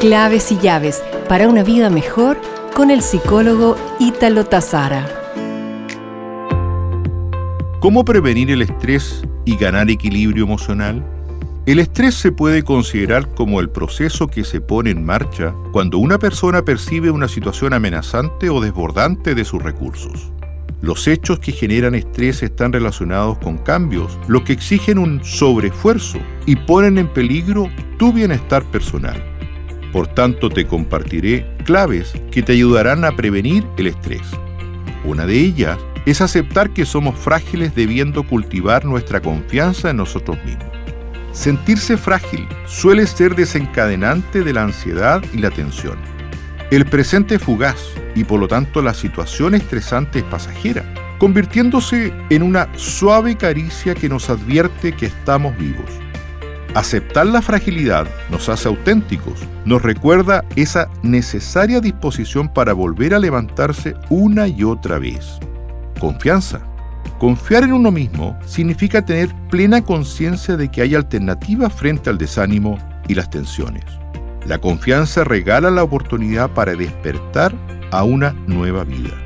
Claves y llaves para una vida mejor con el psicólogo Ítalo Tazara. ¿Cómo prevenir el estrés y ganar equilibrio emocional? El estrés se puede considerar como el proceso que se pone en marcha cuando una persona percibe una situación amenazante o desbordante de sus recursos. Los hechos que generan estrés están relacionados con cambios, lo que exigen un sobreesfuerzo y ponen en peligro tu bienestar personal. Por tanto, te compartiré claves que te ayudarán a prevenir el estrés. Una de ellas es aceptar que somos frágiles debiendo cultivar nuestra confianza en nosotros mismos. Sentirse frágil suele ser desencadenante de la ansiedad y la tensión. El presente es fugaz y por lo tanto la situación estresante es pasajera, convirtiéndose en una suave caricia que nos advierte que estamos vivos. Aceptar la fragilidad nos hace auténticos, nos recuerda esa necesaria disposición para volver a levantarse una y otra vez. Confianza. Confiar en uno mismo significa tener plena conciencia de que hay alternativas frente al desánimo y las tensiones. La confianza regala la oportunidad para despertar a una nueva vida.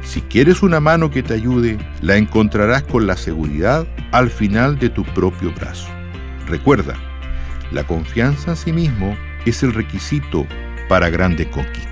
Si quieres una mano que te ayude, la encontrarás con la seguridad al final de tu propio brazo. Recuerda, la confianza en sí mismo es el requisito para grandes conquistas.